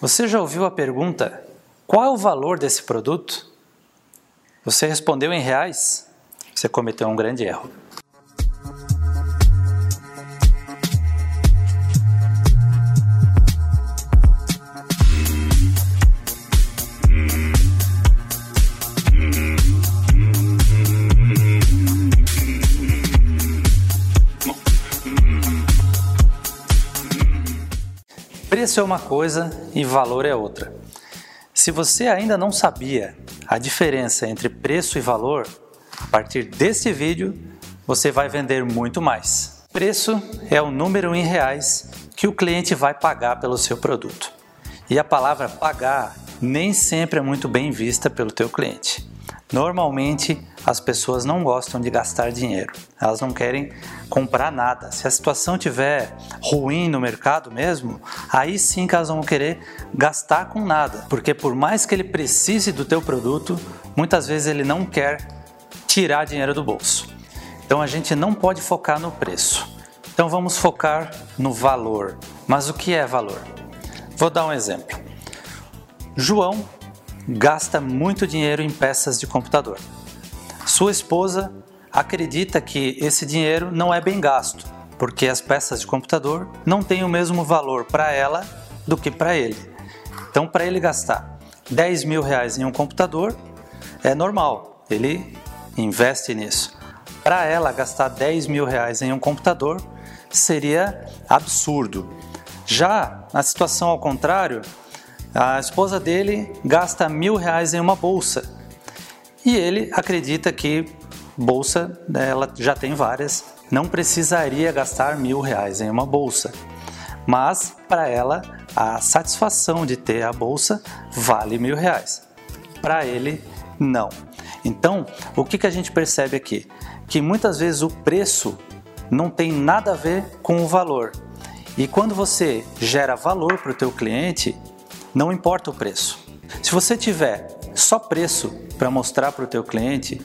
Você já ouviu a pergunta: qual é o valor desse produto? Você respondeu em reais? Você cometeu um grande erro. Preço é uma coisa e valor é outra. Se você ainda não sabia a diferença entre preço e valor, a partir desse vídeo você vai vender muito mais. Preço é o número em reais que o cliente vai pagar pelo seu produto. E a palavra pagar nem sempre é muito bem vista pelo teu cliente. Normalmente as pessoas não gostam de gastar dinheiro, elas não querem comprar nada. Se a situação tiver ruim no mercado mesmo, aí sim que elas vão querer gastar com nada, porque por mais que ele precise do teu produto, muitas vezes ele não quer tirar dinheiro do bolso. Então a gente não pode focar no preço. Então vamos focar no valor. Mas o que é valor? Vou dar um exemplo. João gasta muito dinheiro em peças de computador. Sua esposa acredita que esse dinheiro não é bem gasto, porque as peças de computador não têm o mesmo valor para ela do que para ele. Então, para ele gastar 10 mil reais em um computador, é normal, ele investe nisso. Para ela, gastar 10 mil reais em um computador seria absurdo. Já na situação ao contrário, a esposa dele gasta mil reais em uma bolsa e ele acredita que bolsa, ela já tem várias, não precisaria gastar mil reais em uma bolsa. Mas para ela, a satisfação de ter a bolsa vale mil reais. Para ele, não. Então, o que, que a gente percebe aqui? Que muitas vezes o preço não tem nada a ver com o valor. E quando você gera valor para o teu cliente, não importa o preço. Se você tiver só preço para mostrar para o teu cliente,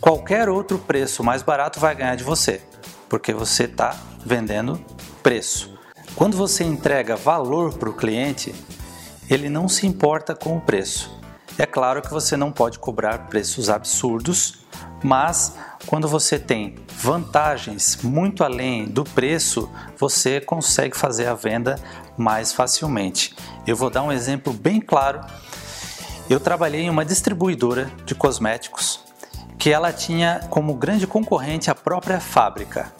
qualquer outro preço mais barato vai ganhar de você, porque você está vendendo preço. Quando você entrega valor para o cliente, ele não se importa com o preço. É claro que você não pode cobrar preços absurdos, mas quando você tem vantagens muito além do preço, você consegue fazer a venda mais facilmente. Eu vou dar um exemplo bem claro. Eu trabalhei em uma distribuidora de cosméticos que ela tinha como grande concorrente a própria fábrica.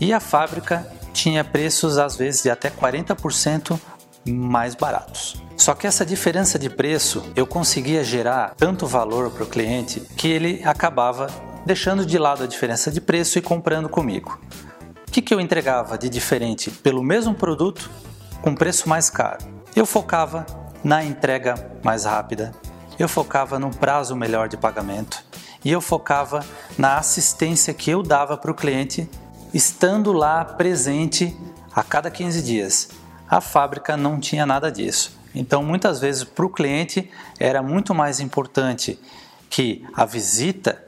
E a fábrica tinha preços às vezes de até 40% mais baratos. Só que essa diferença de preço eu conseguia gerar tanto valor para o cliente que ele acabava deixando de lado a diferença de preço e comprando comigo. O que, que eu entregava de diferente pelo mesmo produto com preço mais caro? Eu focava na entrega mais rápida, eu focava no prazo melhor de pagamento e eu focava na assistência que eu dava para o cliente estando lá presente a cada 15 dias. A fábrica não tinha nada disso. Então, muitas vezes, para o cliente era muito mais importante que a visita,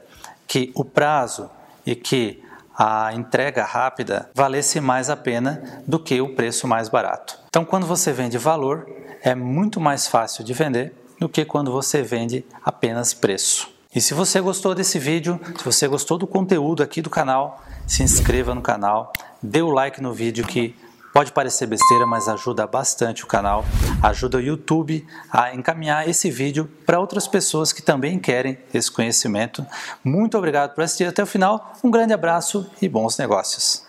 que o prazo e que a entrega rápida valesse mais a pena do que o preço mais barato. Então, quando você vende valor, é muito mais fácil de vender do que quando você vende apenas preço. E se você gostou desse vídeo, se você gostou do conteúdo aqui do canal, se inscreva no canal, dê o like no vídeo que Pode parecer besteira, mas ajuda bastante o canal, ajuda o YouTube a encaminhar esse vídeo para outras pessoas que também querem esse conhecimento. Muito obrigado por assistir até o final, um grande abraço e bons negócios.